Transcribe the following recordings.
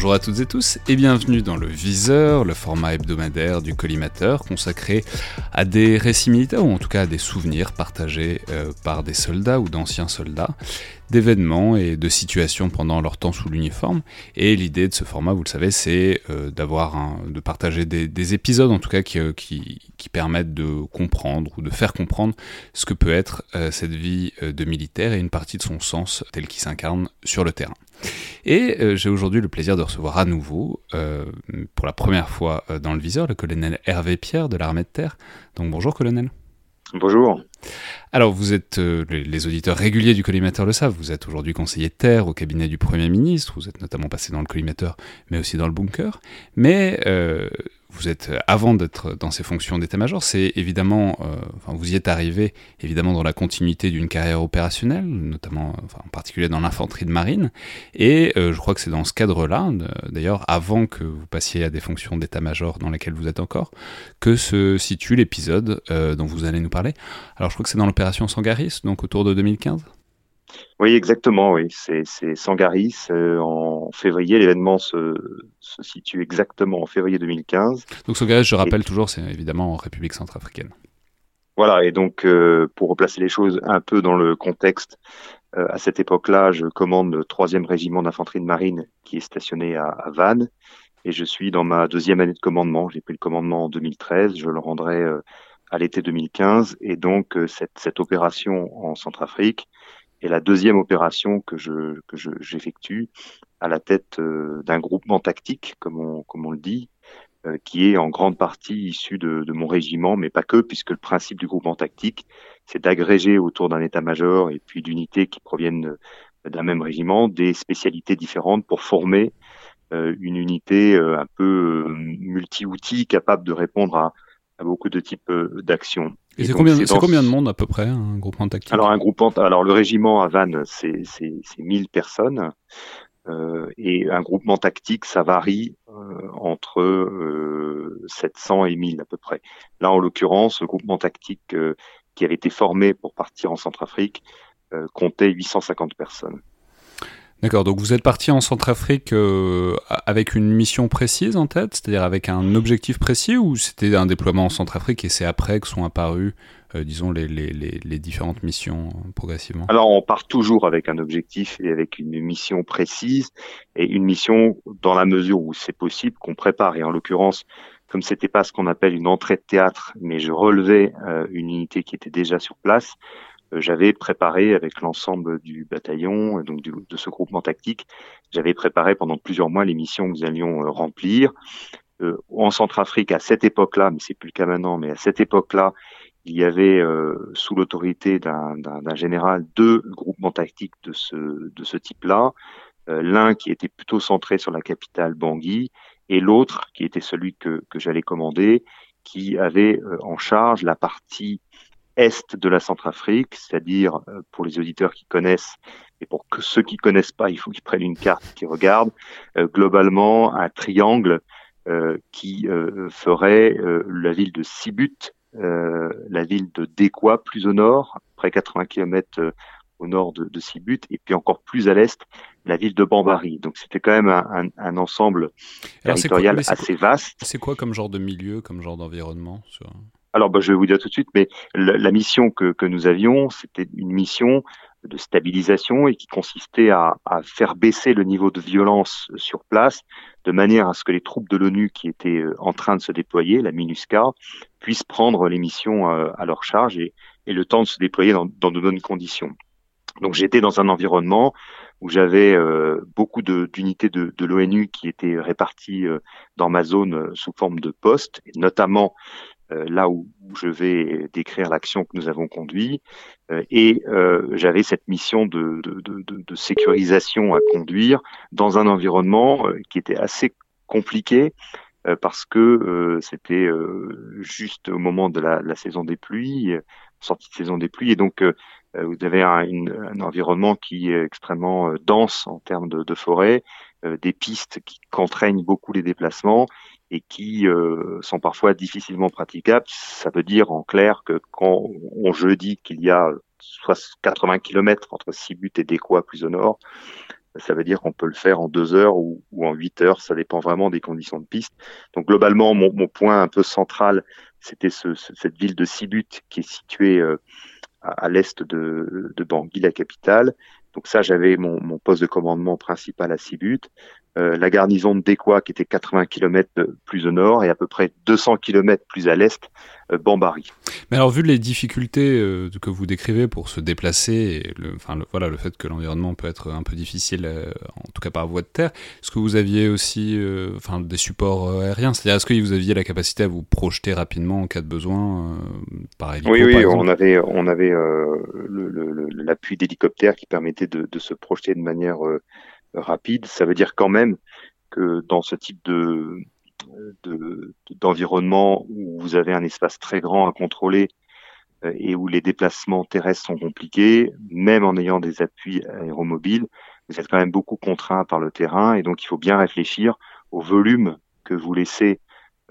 Bonjour à toutes et tous et bienvenue dans le Viseur, le format hebdomadaire du collimateur consacré à des récits militaires ou en tout cas à des souvenirs partagés euh, par des soldats ou d'anciens soldats, d'événements et de situations pendant leur temps sous l'uniforme. Et l'idée de ce format, vous le savez, c'est euh, d'avoir de partager des, épisodes en tout cas euh, qui, qui, permettent de comprendre ou de faire comprendre ce que peut être cette vie de militaire et une partie de son sens tel qu'il s'incarne sur le terrain. Et euh, j'ai aujourd'hui le plaisir de recevoir à nouveau, euh, pour la première fois euh, dans le viseur, le colonel Hervé Pierre de l'armée de terre. Donc bonjour colonel. Bonjour. Alors vous êtes, les, auditeurs réguliers du collimateur le savent, vous êtes aujourd'hui conseiller de terre au cabinet du Premier ministre, vous êtes notamment passé dans le collimateur, mais aussi dans le bunker. Mais vous êtes, euh, avant d'être dans ces fonctions d'état-major, c'est évidemment, euh, enfin, vous y êtes arrivé évidemment dans la continuité d'une carrière opérationnelle, notamment, enfin, en particulier dans l'infanterie de marine. Et euh, je crois que c'est dans ce cadre-là, d'ailleurs, avant que vous passiez à des fonctions d'état-major dans lesquelles vous êtes encore, que se situe l'épisode dont vous allez nous parler. Alors, je crois que c'est dans l'opération Sangaris, donc autour de 2015. Oui, exactement. Oui, c'est Sangaris euh, en février. L'événement se, se, situe exactement en février 2015. Donc Sangaris, je rappelle toujours, c'est évidemment en République centrafricaine. Voilà. Et donc, euh, pour replacer les choses un peu dans le contexte, euh, à cette époque-là, je commande le troisième régiment d'infanterie de marine qui est stationné à, à, Vannes, et je suis dans ma deuxième année de commandement. J'ai pris le commandement en 2013. Je le rendrai à l'été 2015, et donc cette, cette opération en Centrafrique et la deuxième opération que je que j'effectue à la tête euh, d'un groupement tactique, comme on comme on le dit, euh, qui est en grande partie issu de, de, mon régiment, mais pas que, puisque le principe du groupement tactique, c'est d'agréger autour d'un état-major et puis d'unités qui proviennent d'un même régiment des spécialités différentes pour former euh, une unité un peu multi-outils capable de répondre à, à beaucoup de types d'actions. Et, c'est combien, combien, de monde à peu près, un groupement tactique Alors, un groupement, alors le régiment à Vannes, c'est 1000 personnes. Euh, et un groupement tactique, ça varie euh, entre euh, 700 et 1000 à peu près. Là, en l'occurrence, le groupement tactique euh, qui avait été formé pour partir en Centrafrique euh, comptait 850 personnes. D'accord, donc vous êtes parti en Centrafrique euh, avec une mission précise en tête, c'est-à-dire avec un objectif précis, ou c'était un déploiement en Centrafrique et c'est après que sont apparues, euh, disons, les, les, les, différentes missions euh, progressivement? Alors on part toujours avec un objectif et avec une mission précise, et une mission dans la mesure où c'est possible qu'on prépare, et en l'occurrence, comme c'était pas ce qu'on appelle une entrée de théâtre, mais je relevais une unité qui était déjà sur place, euh, j'avais préparé avec l'ensemble du bataillon, donc de ce groupement tactique, j'avais préparé pendant plusieurs mois les missions que nous allions euh, remplir. Euh, en Centrafrique, à cette époque-là, mais c'est plus le cas maintenant, mais à cette époque-là, il y avait sous l'autorité d'un général deux groupements tactiques de ce, de ce type-là. L'un qui était plutôt centré sur la capitale Bangui et l'autre qui était celui que j'allais commander, qui avait en charge la partie est de la Centrafrique, c'est-à-dire euh, pour les auditeurs qui connaissent et pour que ceux qui connaissent pas, il faut qu'ils prennent une carte, qu'ils regardent euh, globalement un triangle euh, qui ferait la ville de Sibut, la ville de Dekwa plus au nord, près 80 km au nord de, de Sibut, et puis encore plus à l'est, la ville de Bambari. Donc c'était quand même un, un, ensemble territorial assez vaste. C'est quoi comme genre de milieu, comme genre d'environnement sur... Alors, bah, je vais vous dire tout de suite, mais la, mission que, nous avions, c'était une mission de stabilisation et qui consistait à, faire baisser le niveau de violence sur place de manière à ce que les troupes de l'ONU qui étaient euh, en train de se déployer, la MINUSCA, puissent prendre les missions euh, à leur charge et, le temps de se déployer dans, de bonnes conditions. Donc j'étais dans un environnement où j'avais euh, beaucoup d'unités de, l'ONU qui étaient réparties dans ma zone sous forme de postes, notamment là où, je vais décrire l'action que nous avons conduite. Euh, et euh, j'avais cette mission de, sécurisation à conduire dans un environnement qui était assez compliqué parce que c'était juste au moment de la, saison des pluies, sortie de saison des pluies, et donc vous avez un, un, environnement qui est extrêmement dense en termes de, de forêt, des pistes qui contraignent beaucoup les déplacements et qui euh, sont parfois difficilement praticables. Ça veut dire en clair que quand on jeudi qu'il y a 80 km entre Sibut et Décois plus au nord, ça veut dire qu'on peut le faire en deux heures ou, en huit heures, ça dépend vraiment des conditions de piste. Donc globalement, mon, point un peu central, c'était ce, cette ville de Sibut qui est située euh, à, l'est de, de Bangui, la capitale. Donc ça, j'avais mon, mon, poste de commandement principal à Sibut. Euh, la garnison de Décois qui était 80 km plus au nord et à peu près 200 km plus à l'est, euh, Bambari. Mais alors vu les difficultés euh, que vous décrivez pour se déplacer, et le, enfin, voilà, le fait que l'environnement peut être un peu difficile, en tout cas par voie de terre, est-ce que vous aviez aussi enfin, des supports aériens? C'est-à-dire est-ce que vous aviez la capacité à vous projeter rapidement en cas de besoin par hélico, Oui, oui, on avait, on avait l'appui d'hélicoptères qui permettait de, de, se projeter de manière rapide, ça veut dire quand même que dans ce type de d'environnement où vous avez un espace très grand à contrôler euh, et où les déplacements terrestres sont compliqués, même en ayant des appuis aéromobiles, vous êtes quand même beaucoup contraint par le terrain et donc il faut bien réfléchir au volume que vous laissez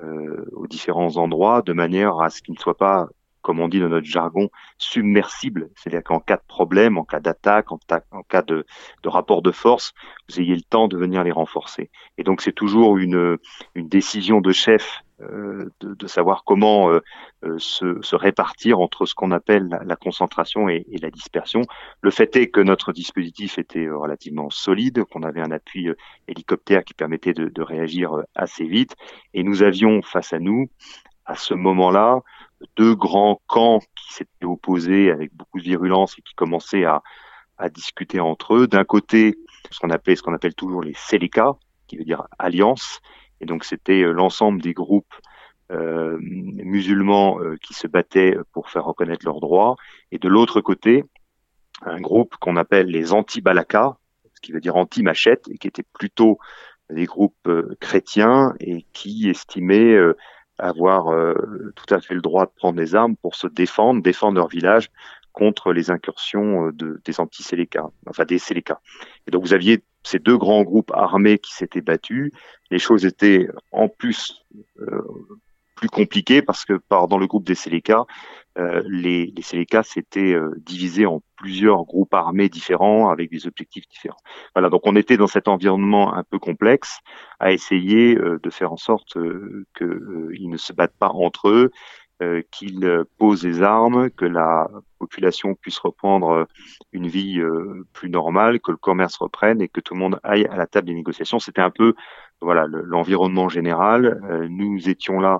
euh, aux différents endroits de manière à ce qu'il ne soit pas comme on dit dans notre jargon, submersible. C'est-à-dire qu'en cas de problème, en cas d'attaque, en, cas de, rapport de force, vous ayez le temps de venir les renforcer. Et donc c'est toujours une, décision de chef euh, de, savoir comment euh, euh, se, répartir entre ce qu'on appelle la, concentration et, la dispersion. Le fait est que notre dispositif était relativement solide, qu'on avait un appui hélicoptère qui permettait de réagir assez vite, et nous avions face à nous, à ce moment-là, deux grands camps qui s'étaient opposés avec beaucoup de virulence et qui commençaient à, discuter entre eux. D'un côté, ce qu'on appelle toujours les Seleka, qui veut dire alliance, et donc c'était euh, l'ensemble des groupes euh, musulmans euh, qui se battaient pour faire reconnaître leurs droits, et de l'autre côté, un groupe qu'on appelle les anti-Balaka, ce qui veut dire anti-machette, et qui étaient plutôt des groupes chrétiens et qui estimaient avoir euh, tout à fait le droit de prendre des armes pour se défendre, défendre leur village contre les incursions euh, de, des anti-Séléka, enfin des Séléka. Et donc vous aviez ces deux grands groupes armés qui s'étaient battus. Les choses étaient en plus euh, plus compliquées parce que par, dans le groupe des Séléka, euh, les, les Séléka s'étaient euh, divisés en plusieurs groupes armés différents avec des objectifs différents. Voilà, donc on était dans cet environnement un peu complexe à essayer euh, de faire en sorte qu'ils ne se battent pas entre eux, qu'ils posent des armes, que la population puisse reprendre une vie plus normale, que le commerce reprenne et que tout le monde aille à la table des négociations. C'était un peu voilà l'environnement général. nous étions là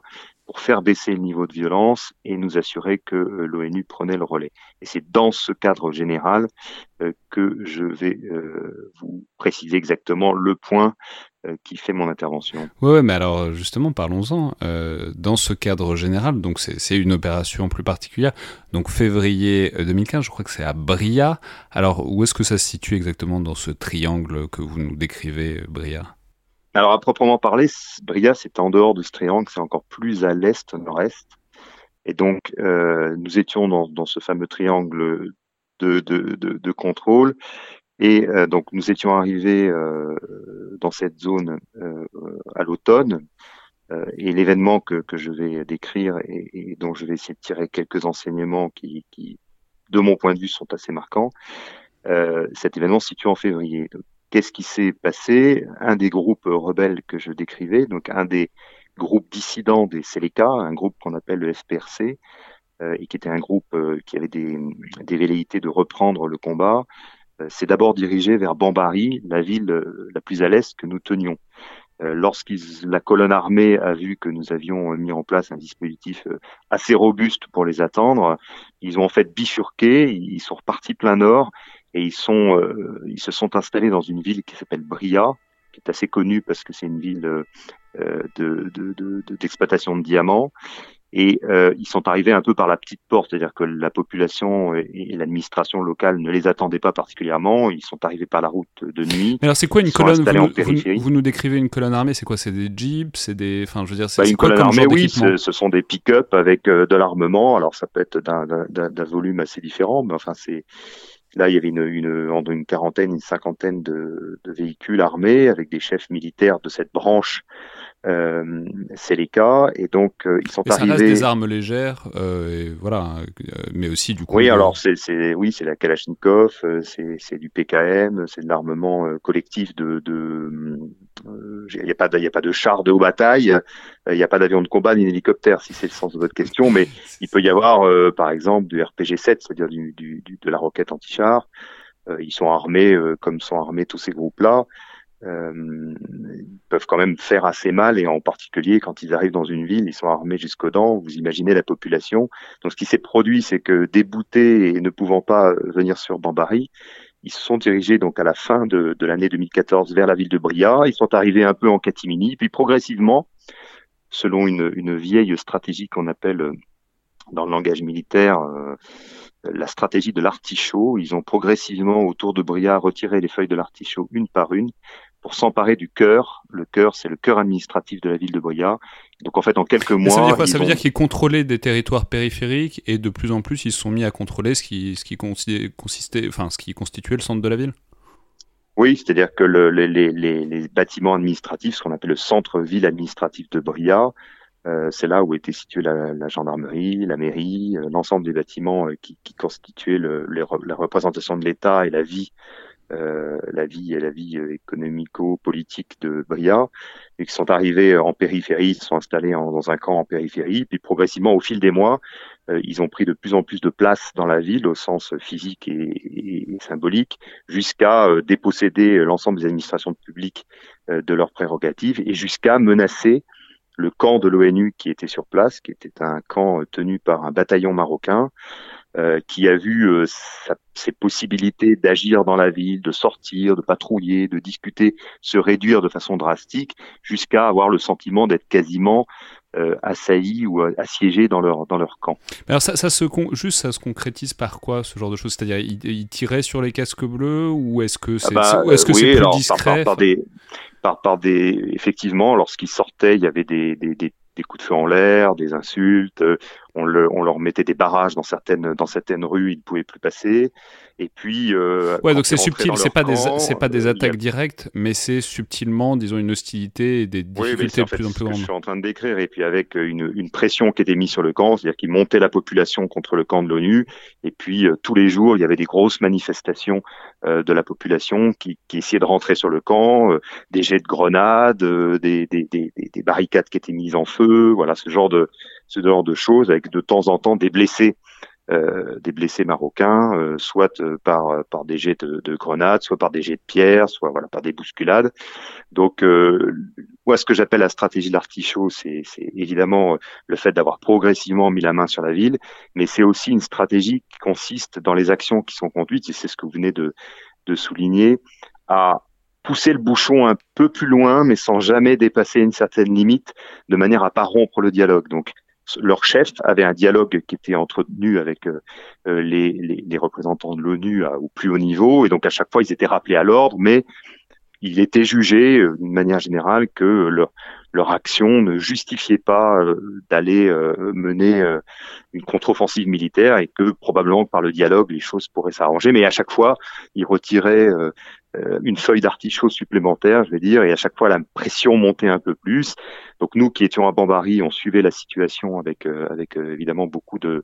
pour faire baisser le niveau de violence et nous assurer que euh, l'ONU prenait le relais. Et c'est dans ce cadre général euh, que je vais euh, vous préciser exactement le point qui fait mon intervention. Oui, mais alors justement, parlons-en. dans ce cadre général, donc c'est une opération plus particulière. Donc février 2015, je crois que c'est à Bria. Alors où est-ce que ça se situe exactement dans ce triangle que vous nous décrivez, Bria? Alors, à proprement parler, Bria, c'est en dehors de ce triangle, c'est encore plus à l'est, nord-est. Et donc, euh, nous étions dans, ce fameux triangle de, contrôle. Et euh, donc, nous étions arrivés euh, dans cette zone à l'automne. Et l'événement que, je vais décrire et, dont je vais essayer de tirer quelques enseignements qui, qui de mon point de vue, sont assez marquants. Cet événement se situe en février. Qu'est-ce qui s'est passé? Un des groupes rebelles que je décrivais, donc un des groupe dissident des Seleka, un groupe qu'on appelle le FPRC, et qui était un groupe qui avait des, des velléités de reprendre le combat, s'est d'abord dirigé vers Bambari, la ville la plus à l'est que nous tenions. Euh, lorsque la colonne armée a vu que nous avions mis en place un dispositif euh, assez robuste pour les attendre, ils ont en fait bifurqué, ils sont repartis plein nord et ils sont, euh, ils se sont installés dans une ville qui s'appelle Bria, qui est assez connue parce que c'est une ville d'exploitation de, de, de, diamants et euh, ils sont arrivés un peu par la petite porte, c'est-à-dire que la population et, l'administration locale ne les attendaient pas particulièrement. Ils sont arrivés par la route de nuit. Mais alors c'est quoi une colonne? vous, vous, nous décrivez une colonne armée, c'est quoi? C'est des jeeps, c'est des, enfin je veux dire, c'est bah, une colonne armée. Oui, ce sont des pick-up avec euh, de l'armement. Alors ça peut être d'un volume assez différent, mais enfin c'est Là, il y avait une, une, une quarantaine, une cinquantaine de, de, véhicules armés avec des chefs militaires de cette branche euh, c'est les cas et donc euh, ils sont mais arrivés. Ça reste des armes légères, euh, et voilà, mais aussi du coup. Oui, alors c'est, oui, c'est la Kalachnikov, c'est, du PKM, c'est de l'armement collectif de, de il n'y a pas de, il y a pas de chars de haut bataille, il n'y a pas d'avion de combat ni d'hélicoptère si c'est le sens de votre question, mais il peut y avoir par exemple du RPG-7, c'est-à-dire du, du, du, de la roquette anti-char. ils sont armés comme sont armés tous ces groupes-là euh, peuvent quand même faire assez mal et en particulier quand ils arrivent dans une ville, ils sont armés jusqu'aux dents. Vous imaginez la population. Donc ce qui s'est produit, c'est que déboutés et ne pouvant pas venir sur Bambari, ils se sont dirigés donc à la fin de, l'année 2014 vers la ville de Bria. Ils sont arrivés un peu en catimini, puis progressivement, selon une, une vieille stratégie qu'on appelle euh, dans le langage militaire euh, la stratégie de l'artichaut. Ils ont progressivement autour de Bria retiré les feuilles de l'artichaut une par une pour s'emparer du cœur. Le cœur, c'est le cœur administratif de la ville de Boya. Donc en fait, en quelques mois, ça veut dire quoi? Ça veut dire qu'ils contrôlaient des territoires périphériques et de plus en plus, ils se sont mis à contrôler ce qui, ce qui consistait, enfin, ce qui constituait le centre de la ville? Oui, c'est-à-dire que le, les, les, les, bâtiments administratifs, ce qu'on appelle le centre-ville administratif de Bria, euh, c'est là où était située la, la gendarmerie, la mairie, euh, l'ensemble des bâtiments euh, qui, qui, constituaient le, la représentation de l'État et la vie la vie la vie euh, économico-politique de Bria, et qui sont arrivés en périphérie, se sont installés dans un camp en périphérie, puis progressivement au fil des mois, euh, ils ont pris de plus en plus de place dans la ville au sens physique et, et symbolique, jusqu'à déposséder l'ensemble des administrations publiques de leurs prérogatives et jusqu'à menacer le camp de l'ONU qui était sur place, qui était un camp tenu par un bataillon marocain, euh, qui a vu euh, sa, ses possibilités d'agir dans la ville, de sortir, de patrouiller, de discuter, se réduire de façon drastique, jusqu'à avoir le sentiment d'être quasiment euh, assaillis ou euh, assiégés dans leur dans leur camp. alors ça, ça se juste ça se concrétise par quoi ce genre de choses? C'est-à-dire ils, tiraient sur les casques bleus ou est-ce que c'est ah bah, est-ce que c'est plus discret par, par, des par, par des effectivement lorsqu'ils sortaient il y avait des, des, des des coups de feu en l'air, des insultes. Euh, on, le, on, leur mettait des barrages dans certaines dans certaines rues, ils ne pouvaient plus passer. Et puis. Euh, ouais, donc c'est subtil. C'est pas des c'est pas des attaques directes, mais c'est subtilement, disons, une hostilité et des difficultés de plus en plus grandes. Je suis en train de décrire, et puis avec euh, une, une pression qui était mise sur le camp, c'est-à-dire qu'ils montaient la population contre le camp de l'ONU, et puis euh, tous les jours il y avait des grosses manifestations euh, de la population qui, qui essayaient de rentrer sur le camp, des jets de grenades, des, des, des, des, barricades qui étaient mises en feu, voilà ce genre de ce genre de choses, avec de temps en temps des blessés euh, des blessés marocains, euh, soit euh, par par des jets de, grenades, soit par des jets de pierres, soit voilà par des bousculades. Donc moi, ce que j'appelle la stratégie de l'artichaut, c'est évidemment le fait d'avoir progressivement mis la main sur la ville, mais c'est aussi une stratégie qui consiste dans les actions qui sont conduites, et c'est ce que vous venez de, de souligner, à pousser le bouchon un peu plus loin, mais sans jamais dépasser une certaine limite, de manière à pas rompre le dialogue. Donc, leur chef avait un dialogue qui était entretenu avec euh, euh, les, représentants de l'ONU au plus haut niveau, et donc à chaque fois ils étaient rappelés à l'ordre, mais il était jugé euh, d'une manière générale que leur, action ne justifiait pas d'aller mener une contre-offensive militaire et que probablement par le dialogue les choses pourraient s'arranger. Mais à chaque fois, ils retiraient une feuille d'artichaut supplémentaire, je vais dire, et à chaque fois la pression montait un peu plus. Donc nous qui étions à Bambari, on suivait la situation avec euh, avec euh, évidemment beaucoup de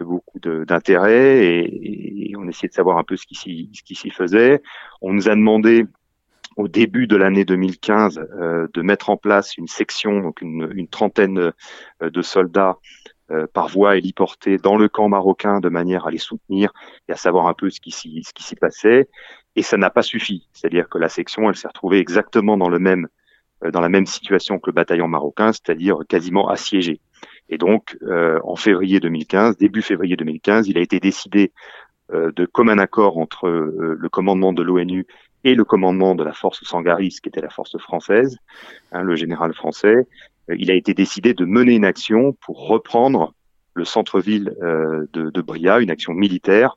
beaucoup d'intérêt et, et, on essayait de savoir un peu ce qui s'y ce qui s'y faisait. On nous a demandé au début de l'année 2015 de mettre en place une section, donc une, une trentaine de soldats par voie héliportée dans le camp marocain de manière à les soutenir et à savoir un peu ce qui s'y passait. Et ça n'a pas suffi. C'est-à-dire que la section, elle s'est retrouvée exactement dans le même dans la même situation que le bataillon marocain, c'est-à-dire quasiment assiégé. Et donc, euh, en février 2015, début février 2015, il a été décidé euh, de commun accord entre euh, le commandement de l'ONU et le commandement de la force Sangaris, qui était la force française, hein, le général français. il a été décidé de mener une action pour reprendre le centre-ville de, de Bria, une action militaire,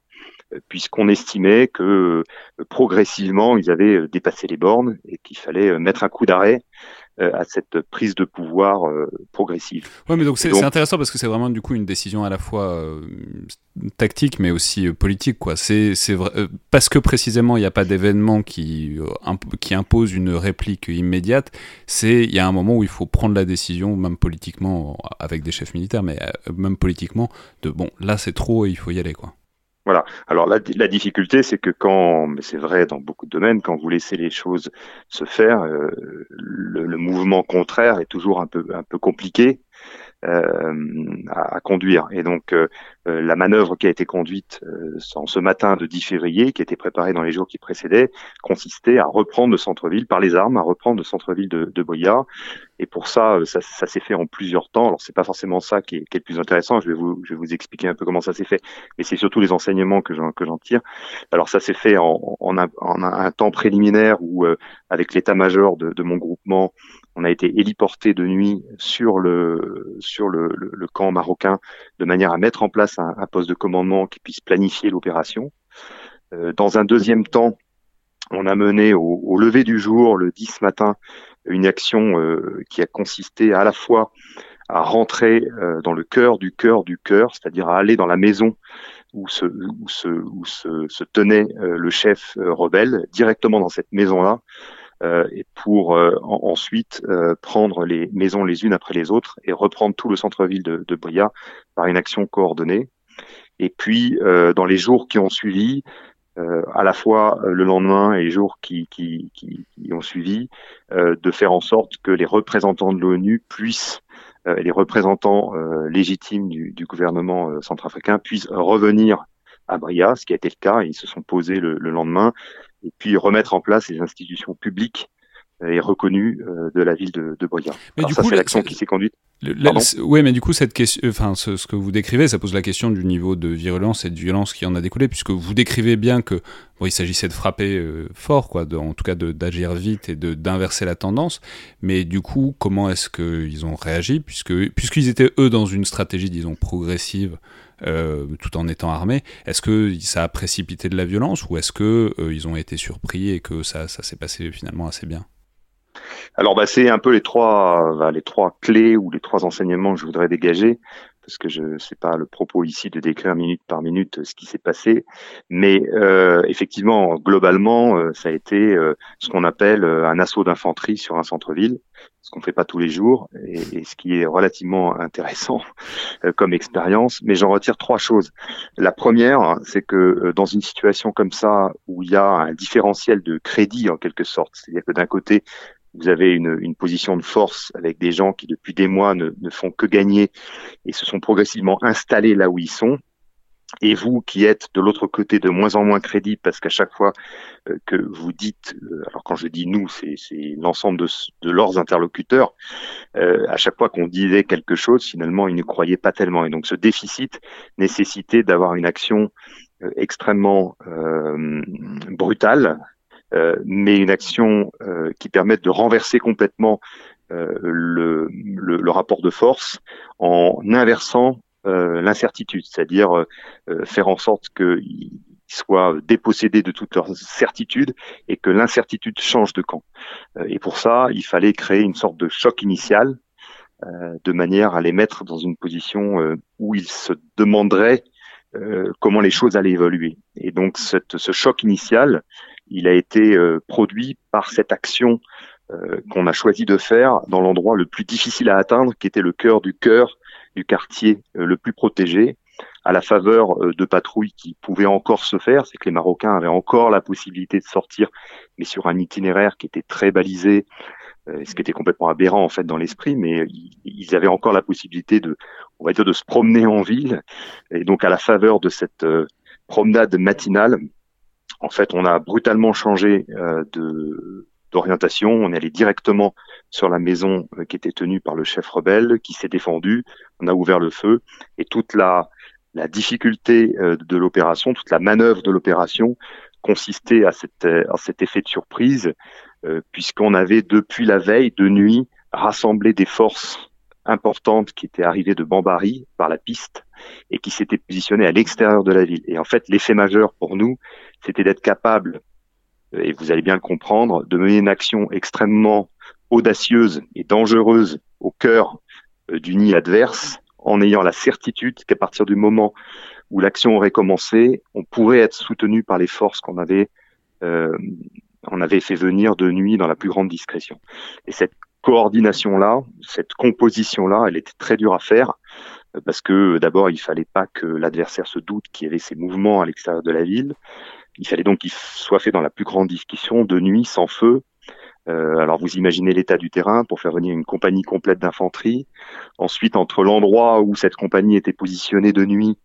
puisqu'on estimait que progressivement ils avaient dépassé les bornes et qu'il fallait mettre un coup d'arrêt euh, à cette prise de pouvoir euh, progressive. Ouais, mais donc c'est intéressant parce que c'est vraiment du coup une décision à la fois euh, tactique mais aussi politique quoi. C'est parce que précisément il n'y a pas d'événement qui qui impose une réplique immédiate. C'est il y a un moment où il faut prendre la décision même politiquement avec des chefs militaires mais même politiquement de bon là c'est trop et il faut y aller quoi. Voilà. Alors la, difficulté, c'est que quand, mais c'est vrai dans beaucoup de domaines, quand vous laissez les choses se faire, euh, le, le, mouvement contraire est toujours un peu un peu compliqué. Euh, à, conduire. Et donc euh, euh, la manœuvre qui a été conduite en ce matin de 10 février, qui a été préparée dans les jours qui précédaient, consistait à reprendre le centre-ville par les armes, à reprendre le centre-ville de, de Boya. Et pour ça, ça, ça s'est fait en plusieurs temps. Alors c'est pas forcément ça qui est, le plus intéressant. Je vais vous, expliquer un peu comment ça s'est fait, mais c'est surtout les enseignements que j'en tire. Alors ça s'est fait en, un, temps préliminaire où, avec l'état-major de, mon groupement, on a été héliporté de nuit sur le, camp marocain de manière à mettre en place un, poste de commandement qui puisse planifier l'opération. Euh, dans un deuxième temps, on a mené au, lever du jour, le 10 matin, une action euh, qui a consisté à la fois à rentrer euh, dans le cœur du cœur du cœur, c'est-à-dire à aller dans la maison où se, tenait le chef rebelle, directement dans cette maison-là, et pour euh, ensuite euh, prendre les maisons les unes après les autres et reprendre tout le centre-ville de, Bria par une action coordonnée. Et puis, dans les jours qui ont suivi, à la fois le lendemain et les jours qui, ont suivi, de faire en sorte que les représentants de l'ONU puissent, les représentants légitimes du, gouvernement centrafricain puissent revenir à Bria, ce qui a été le cas. Ils se sont posés le lendemain et puis remettre en place les institutions publiques et reconnues euh, de la ville de, de. Mais Alors du ça, c'est l'action qui s'est conduite. Oui, mais du coup, cette question, enfin, ce, ce, que vous décrivez, ça pose la question du niveau de virulence et de violence qui en a découlé, puisque vous décrivez bien que bon, il s'agissait de frapper euh, fort, quoi, de, en tout cas d'agir vite et d'inverser la tendance. Mais du coup, comment est-ce qu'ils ont réagi, puisque puisqu'ils étaient eux dans une stratégie, disons, progressive euh, tout en étant armés. Est-ce que ça a précipité de la violence ou est-ce que euh, ils ont été surpris et que ça, ça s'est passé finalement assez bien? Alors, bah, c'est un peu les trois, bah, les trois clés ou les trois enseignements que je voudrais dégager, parce que je sais pas le propos ici de décrire minute par minute ce qui s'est passé, mais euh, effectivement, globalement, ça a été ce qu'on appelle un assaut d'infanterie sur un centre-ville ce qu'on fait pas tous les jours et, ce qui est relativement intéressant euh, comme expérience. Mais j'en retire trois choses. La première, c'est que euh, dans une situation comme ça où il y a un différentiel de crédit en quelque sorte, c'est-à-dire que d'un côté vous avez une, une, position de force avec des gens qui depuis des mois ne, ne font que gagner et se sont progressivement installés là où ils sont et vous qui êtes de l'autre côté de moins en moins crédible parce qu'à chaque fois euh, que vous dites, euh, alors quand je dis nous, c'est l'ensemble de, de, leurs interlocuteurs, euh, à chaque fois qu'on disait quelque chose, finalement, ils ne croyaient pas tellement. Et donc ce déficit nécessitait d'avoir une action extrêmement brutale, mais une action qui permette de renverser complètement le, le, rapport de force en inversant euh, l'incertitude, c'est-à-dire euh, euh, faire en sorte qu'ils soient dépossédés de toute leur certitude et que l'incertitude change de camp. et pour ça, il fallait créer une sorte de choc initial de manière à les mettre dans une position où ils se demanderaient comment les choses allaient évoluer. Et donc ce choc initial, il a été produit par cette action qu'on a choisi de faire dans l'endroit le plus difficile à atteindre, qui était le cœur du cœur du quartier euh, le plus protégé, à la faveur euh, de patrouilles qui pouvaient encore se faire, c'est que les Marocains avaient encore la possibilité de sortir mais sur un itinéraire qui était très balisé, euh, ce qui était complètement aberrant en fait dans l'esprit, mais ils avaient encore la possibilité de, on va dire, de se promener en ville. Et donc à la faveur de cette euh, promenade matinale, en fait, on a brutalement changé euh, d'orientation. On est allé directement sur la maison qui était tenue par le chef rebelle, qui s'est défendu. On a ouvert le feu et toute la difficulté de l'opération, toute la manœuvre de l'opération consistait à, cet effet de surprise euh, puisqu'on avait depuis la veille de nuit rassemblé des forces importantes qui étaient arrivées de Bambari par la piste et qui s'étaient positionnées à l'extérieur de la ville. Et en fait, l'effet majeur pour nous, c'était d'être capable, et vous allez bien le comprendre, de mener une action extrêmement audacieuse et dangereuse au cœur euh, du nid adverse, en ayant la certitude qu'à partir du moment où l'action aurait commencé, on pourrait être soutenu par les forces qu'on avait euh, avait fait venir de nuit dans la plus grande discrétion. Et cette coordination-là, cette composition-là, elle était très dure à faire euh, parce que d'abord, il fallait pas que l'adversaire se doute qu'il y avait ces mouvements à l'extérieur de la ville. Il fallait donc qu'il soit fait dans la plus grande discrétion, de nuit, sans feu. Euh, alors vous imaginez l'état du terrain pour faire venir une compagnie complète d'infanterie. Ensuite, entre l'endroit où cette compagnie était positionnée de nuit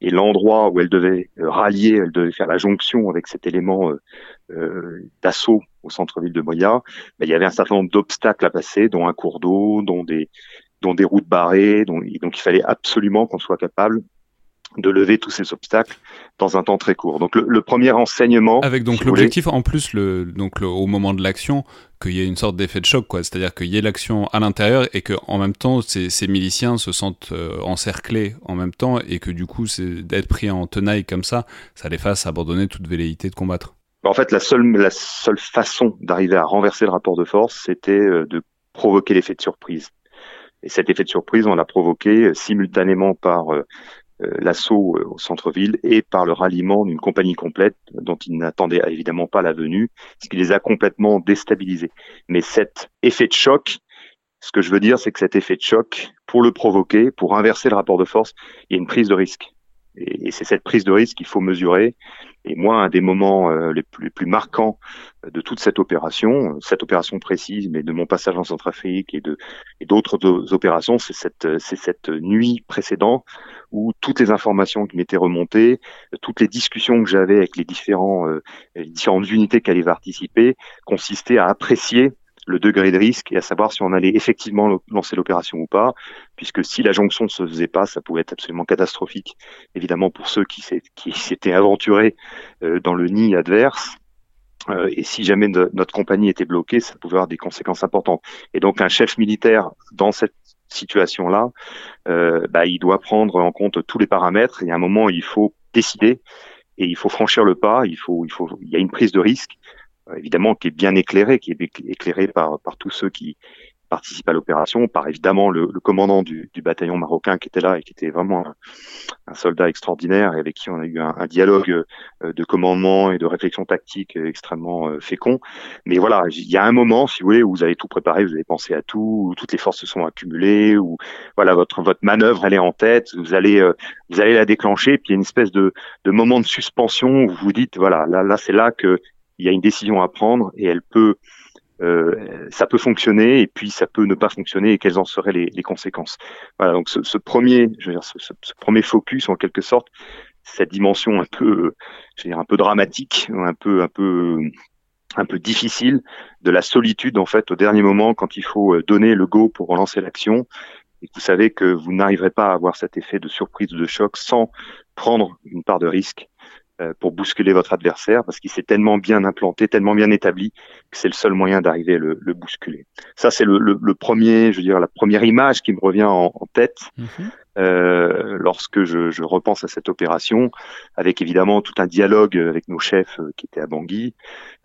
et l'endroit où elle devait euh, rallier, elle devait faire la jonction avec cet élément euh, euh, d'assaut au centre-ville de Moya, ben, il y avait un certain nombre d'obstacles à passer, dont un cours d'eau, dont des, dont des routes barrées, donc il fallait absolument qu'on soit capable de lever tous ces obstacles dans un temps très court. Donc le, premier enseignement. Avec donc l'objectif en plus le donc au moment de l'action qu'il y ait une sorte d'effet de choc quoi, c'est-à-dire qu'il y ait l'action à l'intérieur et que en même temps ces, ces miliciens se sentent euh, encerclés en même temps et que du coup c'est d'être pris en tenaille comme ça, ça les fasse abandonner toute velléité de combattre. En fait, la seule la seule façon d'arriver à renverser le rapport de force, c'était euh, de provoquer l'effet de surprise. Et cet effet de surprise, on l'a provoqué euh, simultanément par euh, l'assaut euh, au centre-ville et par le ralliement d'une compagnie complète dont ils n'attendaient évidemment pas la venue, ce qui les a complètement déstabilisés. Mais cet effet de choc, ce que je veux dire, c'est que cet effet de choc, pour le provoquer, pour inverser le rapport de force, il y a une prise de risque. Et, c'est cette prise de risque qu'il faut mesurer. Et moi, un des moments euh, les, plus, plus, marquants de toute cette opération, cette opération précise, mais de mon passage en Centrafrique et de et d'autres opérations, c'est cette c'est cette nuit précédente où toutes les informations qui m'étaient remontées, toutes les discussions que j'avais avec les différents euh, les différentes unités qui allaient participer, consistaient à apprécier le degré de risque et à savoir si on allait effectivement lancer l'opération ou pas, puisque si la jonction ne se faisait pas, ça pouvait être absolument catastrophique, évidemment pour ceux qui s'étaient aventurés euh, dans le nid adverse. Euh, et si jamais notre compagnie était bloquée, ça pouvait avoir des conséquences importantes. Et donc un chef militaire dans cette situation-là, euh, bah, il doit prendre en compte tous les paramètres. Et à un moment, il faut décider et il faut franchir le pas. Il faut, il faut, il y a une prise de risque évidemment qui est bien éclairé, qui est éclairé par, par tous ceux qui participent à l'opération, par évidemment le, commandant du, bataillon marocain qui était là et qui était vraiment un, soldat extraordinaire et avec qui on a eu un, dialogue euh, de commandement et de réflexion tactique extrêmement euh, fécond. Mais voilà, il y a un moment, si vous voulez, où vous avez tout préparé, vous avez pensé à tout, où toutes les forces se sont accumulées, où voilà votre votre manœuvre elle est en tête, vous allez euh, vous allez la déclencher, puis il y a une espèce de, de moment de suspension où vous vous dites voilà là là c'est là que il y a une décision à prendre et elle peut, euh, ça peut fonctionner et puis ça peut ne pas fonctionner et quelles en seraient les, conséquences. Voilà, donc ce, premier, ce, premier focus en quelque sorte, cette dimension un peu, je veux dire, un peu dramatique, un peu, un peu, un peu difficile de la solitude en fait au dernier moment quand il faut euh, donner le go pour relancer l'action et que vous savez que vous n'arriverez pas à avoir cet effet de surprise ou de choc sans prendre une part de risque pour bousculer votre adversaire parce qu'il s'est tellement bien implanté, tellement bien établi que c'est le seul moyen d'arriver à le, le, bousculer. Ça, c'est le, le, le, premier, je veux dire, la première image qui me revient en, en tête. Mhm. Euh, lorsque je, je, repense à cette opération, avec évidemment tout un dialogue avec nos chefs euh, qui étaient à Bangui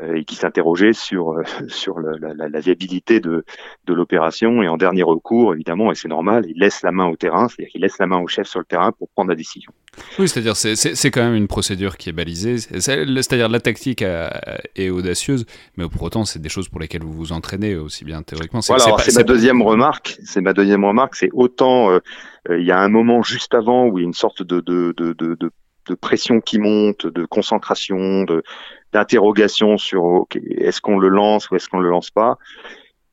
euh, et qui s'interrogeaient sur sur la, la, la, viabilité de, de l'opération. Et en dernier recours, évidemment, et c'est normal, ils laissent la main au terrain, c'est-à-dire qu'ils laissent la main au chef sur le terrain pour prendre la décision. Oui, c'est-à-dire c'est c'est quand même une procédure qui est balisée. C'est-à-dire la tactique est audacieuse, mais pour autant c'est des choses pour lesquelles vous vous entraînez aussi bien théoriquement. Voilà, c'est ma deuxième remarque. C'est ma deuxième remarque. C'est autant il y a un moment juste avant où il y a une sorte de, de, de, de, de pression qui monte, de concentration, d'interrogation sur est-ce qu'on le lance ou est-ce qu'on le lance pas.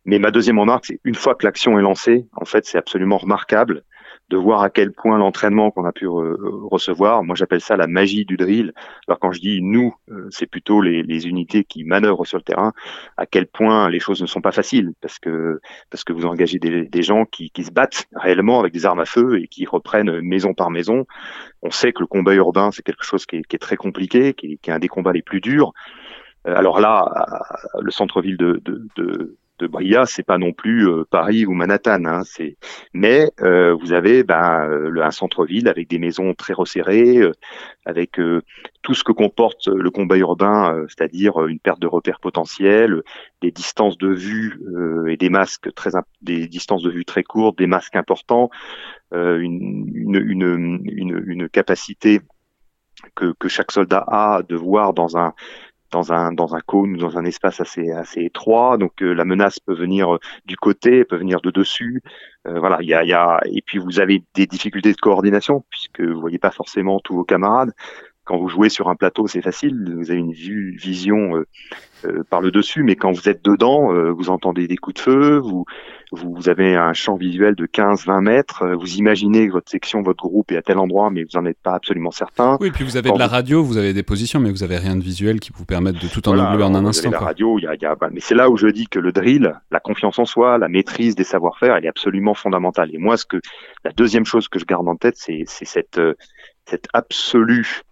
Mais ma deuxième remarque, c'est une fois que l'action est lancée, en fait, c'est absolument remarquable de voir à quel point l'entraînement qu'on a pu recevoir, moi j'appelle ça la magie du drill. Alors quand je dis nous, euh, c'est plutôt les, les, unités qui manœuvrent sur le terrain, à quel point les choses ne sont pas faciles, parce que parce que vous engagez des, des gens qui, qui se battent réellement avec des armes à feu et qui reprennent maison par maison. On sait que le combat urbain c'est quelque chose qui est, qui est, très compliqué, qui est, qui est un des combats les plus durs. Euh, alors là, le centre-ville de, de, de, de Bria, c'est pas non plus euh, Paris ou Manhattan. Hein, mais euh, vous avez ben, le, un centre-ville avec des maisons très resserrées, euh, avec tout ce que comporte le combat urbain, c'est-à-dire une perte de repères potentiels, des distances de vue et des masques très, des distances de vue très courtes, des masques importants, une, capacité que chaque soldat a de voir dans un dans un dans un cône ou dans un espace assez assez étroit. Donc euh, la menace peut venir euh, du côté, peut venir de dessus. Euh, voilà, il y a, y a et puis vous avez des difficultés de coordination puisque vous voyez pas forcément tous vos camarades. Quand vous jouez sur un plateau, c'est facile, vous avez une vue, vision euh, euh, par le dessus, mais quand vous êtes dedans, euh, vous entendez des coups de feu, vous, vous avez un champ visuel de 15-20 mètres, vous imaginez que votre section, votre groupe est à tel endroit, mais vous n'en êtes pas absolument certain. Oui, puis vous avez de la radio, vous avez des positions, mais vous avez rien de visuel qui vous permette de tout en voilà, en un instant. La radio, y a, y a, mais c'est là où je dis que le drill, la confiance en soi, la maîtrise des savoir-faire, elle est absolument fondamentale. Et moi, ce que la deuxième chose que je garde en tête, c'est cette cette absolue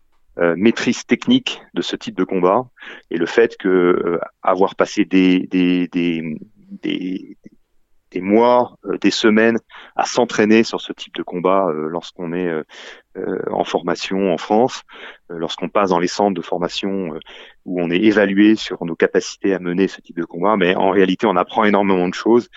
euh, maîtrise technique de ce type de combat et le fait que euh, avoir passé des des des, des, mois, euh, des semaines à s'entraîner sur ce type de combat lorsqu'on est en formation en France, lorsqu'on passe dans les centres de formation où on est évalué sur nos capacités à mener ce type de combat, mais en réalité on apprend énormément de choses.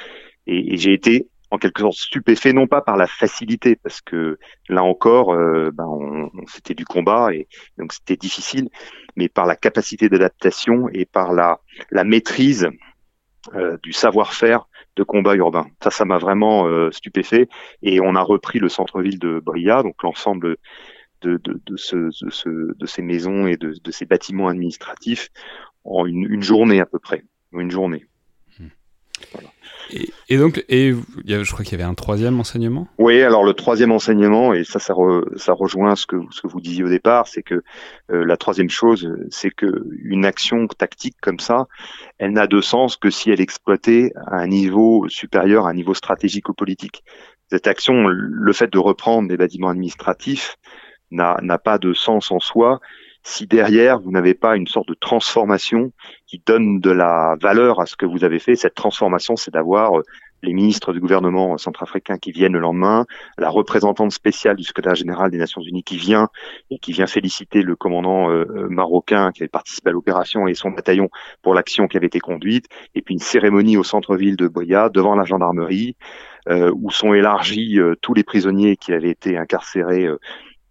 Et j'ai été en quelque sorte stupéfait, non pas par la facilité, parce que là encore, euh, ben on, c'était du combat et donc c'était difficile, mais par la capacité d'adaptation et par la, la maîtrise euh, du savoir-faire de combat urbain. Ça, ça m'a vraiment euh, stupéfait. Et on a repris le centre-ville de Bria, donc l'ensemble de, de, de, ce, de, ce, de, ces maisons et de, de ces bâtiments administratifs en une, une journée à peu près, une journée. Voilà. Et, donc, et je crois qu'il y avait un troisième enseignement? Oui, alors le troisième enseignement, et ça, ça, ça rejoint ce que, ce que vous disiez au départ, c'est que euh, la troisième chose, c'est que une action tactique comme ça, elle n'a de sens que si elle est exploitée à un niveau supérieur, à un niveau stratégique ou politique. Cette action, le fait de reprendre des bâtiments administratifs, n'a pas de sens en soi si derrière vous n'avez pas une sorte de transformation qui donne de la valeur à ce que vous avez fait. Cette transformation, c'est d'avoir euh, les ministres du gouvernement centrafricain qui viennent le lendemain, la représentante spéciale du secrétaire général des Nations Unies qui vient et qui vient féliciter le commandant euh, euh, marocain qui avait participé à l'opération et son bataillon pour l'action qui avait été conduite, et puis une cérémonie au centre-ville de Bria devant la gendarmerie où sont élargis tous les prisonniers qui avaient été incarcérés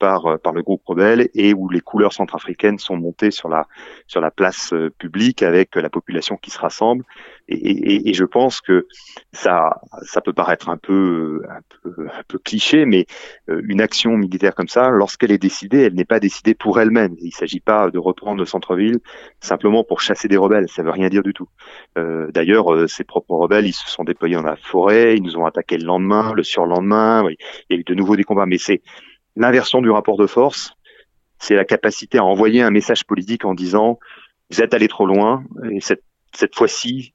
par, euh, par le groupe rebelle et où les couleurs centrafricaines sont montées sur la, sur la place euh, publique avec la population qui se rassemble. Et, et, et je pense que ça, ça peut paraître un peu, un peu, un peu cliché, mais euh, une action militaire comme ça, lorsqu'elle est décidée, elle n'est pas décidée pour elle-même. Il s'agit pas de reprendre le centre-ville simplement pour chasser des rebelles. Ça veut rien dire du tout. Euh, D'ailleurs, ces propres rebelles, ils se sont déployés dans la forêt, ils nous ont attaqué le lendemain, le surlendemain. Il y a eu de nouveau des combats, mais c'est L'inversion du rapport de force, c'est la capacité à envoyer un message politique en disant vous êtes allé trop loin et cette, cette fois-ci,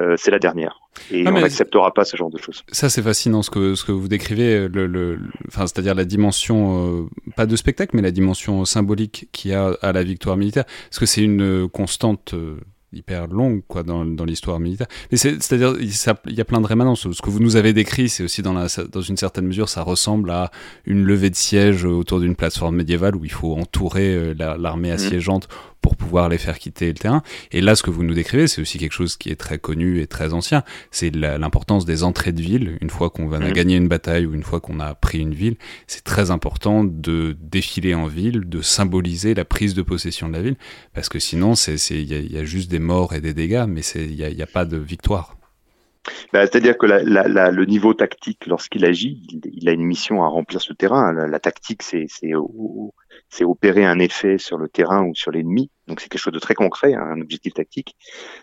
euh, c'est la dernière. Et ah, on n'acceptera pas ce genre de choses. Ça, c'est fascinant ce que, ce que vous décrivez, le, le, enfin, c'est-à-dire la dimension, euh, pas de spectacle, mais la dimension symbolique qu'il y a à la victoire militaire. Parce que c'est une constante. Euh, hyper longue quoi dans, dans l'histoire militaire. Mais c'est-à-dire il y a plein de rémanences. Ce que vous nous avez décrit, c'est aussi dans, la, dans une certaine mesure, ça ressemble à une levée de siège autour d'une plateforme médiévale où il faut entourer euh, l'armée mmh. assiégeante pour pouvoir les faire quitter le terrain. Et là, ce que vous nous décrivez, c'est aussi quelque chose qui est très connu et très ancien. C'est l'importance des entrées de ville. Une fois qu'on va mmh. gagner une bataille ou une fois qu'on a pris une ville, c'est très important de défiler en ville, de symboliser la prise de possession de la ville, parce que sinon, il y, y, a juste des morts et des dégâts, mais il n'y a, a pas de victoire. Bah, C'est-à-dire que la, la, le niveau tactique, lorsqu'il agit, il, a une mission à remplir ce terrain. La, la tactique, c'est c'est opérer un effet sur le terrain ou sur l'ennemi. Donc c'est quelque chose de très concret, hein, un objectif tactique.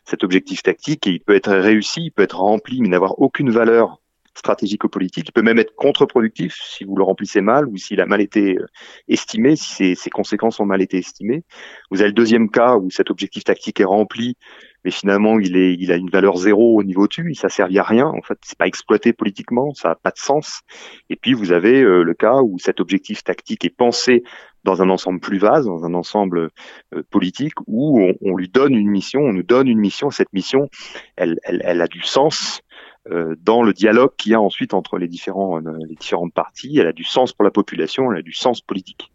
Cet objectif tactique, il peut être réussi, il peut être rempli, mais n'avoir aucune valeur stratégico-politique. Il peut même être contre-productif si vous le remplissez mal ou s'il a mal été euh, estimé, si ses, conséquences ont mal été estimées. Vous avez le deuxième cas où cet objectif tactique est rempli, mais finalement il est, il a une valeur zéro au niveau tu, ça sert à rien. En fait, c'est pas exploité politiquement, ça n'a pas de sens. Et puis vous avez euh, le cas où cet objectif tactique est pensé dans un ensemble plus vaste, dans un ensemble euh, politique, où on, on, lui donne une mission, on nous donne une mission. Cette mission, elle, elle, elle a du sens euh, dans le dialogue qu'il y a ensuite entre les, différents, euh, les différentes parties. Elle a du sens pour la population, elle a du sens politique.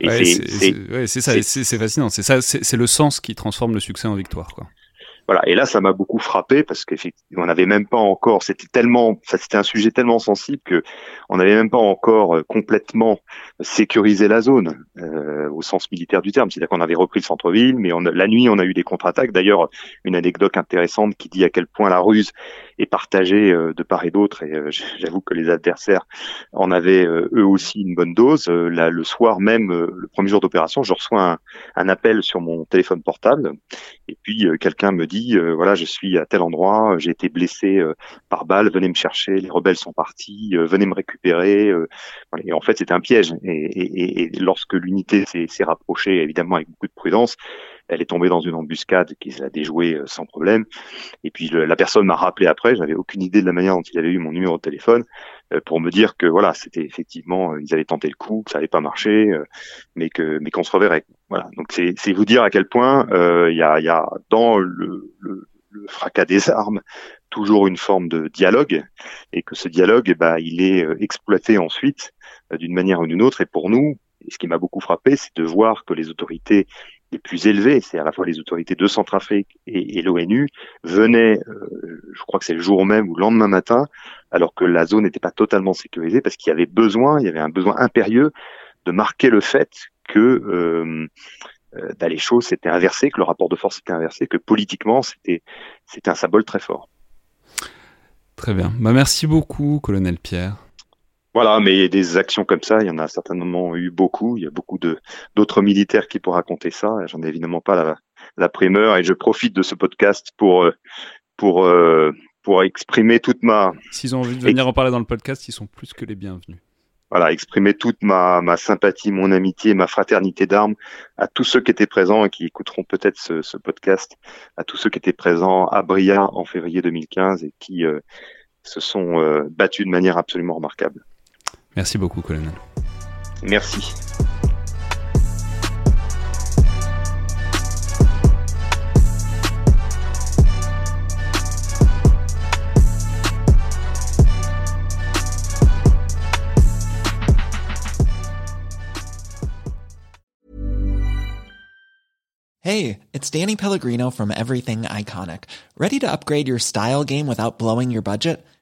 c'est ça, c'est fascinant. C'est ça, c'est le sens qui transforme le succès en victoire. Quoi. Voilà. Et là, ça m'a beaucoup frappé parce qu'effectivement, on n'avait même pas encore. C'était tellement, c'était un sujet tellement sensible que on n'avait même pas encore euh, complètement sécurisé la zone euh, au sens militaire du terme. C'est-à-dire qu'on avait repris le centre-ville, mais la nuit, on a eu des contre-attaques. D'ailleurs, une anecdote intéressante qui dit à quel point la ruse est partagée euh, de part et d'autre. Et j'avoue que les adversaires en avaient eux aussi une bonne dose. Là, le soir même, le premier jour d'opération, je reçois un, appel sur mon téléphone portable, et puis quelqu'un me dit euh, voilà, je suis à tel endroit, j'ai été blessé euh, par balle, venez me chercher, les rebelles sont partis, euh, venez me récupérer. et en fait, c'était un piège. Et, et lorsque l'unité s'est rapprochée, évidemment avec beaucoup de prudence, elle est tombée dans une embuscade qui a déjoué sans problème. Et puis la personne m'a rappelé après, j'avais aucune idée de la manière dont il avait eu mon numéro de téléphone pour me dire que voilà, c'était effectivement ils avaient tenté le coup, que ça n'avait pas marché, mais que mais qu'on se reverrait. Voilà, donc c'est vous dire à quel point euh, il y, a, y, a, dans le, le, le, fracas des armes toujours une forme de dialogue et que ce dialogue, ben, il est euh, exploité ensuite euh, d'une manière ou d'une autre. Et pour nous, ce qui m'a beaucoup frappé, c'est de voir que les autorités plus élevées, c'est à la fois les autorités de Centrafrique et, et l'ONU, venaient, euh, je crois que c'est le jour même ou le lendemain matin, alors que la zone n'était pas totalement sécurisée, parce qu'il y avait besoin, il y avait un besoin impérieux de marquer le fait que euh, euh bah, les choses s'étaient inversées, que le rapport de force s'était inversé, que politiquement c'était c'était un symbole très fort. Très bien. Bah, merci beaucoup, colonel Pierre. Voilà, mais des actions comme ça, il y en a certainement eu beaucoup. Il y a beaucoup de d'autres militaires qui pourraient raconter ça. J'en ai évidemment pas la, la primeur et je profite de ce podcast pour euh, pour euh, pour exprimer toute ma. S'ils ont envie de venir en parler dans le podcast, ils sont plus que les bienvenus voilà, exprimer toute ma, ma sympathie, mon amitié, ma fraternité d'armes à tous ceux qui étaient présents et qui écouteront peut-être ce, ce, podcast, à tous ceux qui étaient présents à Bria en février 2015 et qui euh, se sont euh, battus de manière absolument remarquable. Merci beaucoup, colonel. Merci. Hey, it's Danny Pellegrino from Everything Iconic. Ready to upgrade your style game without blowing your budget?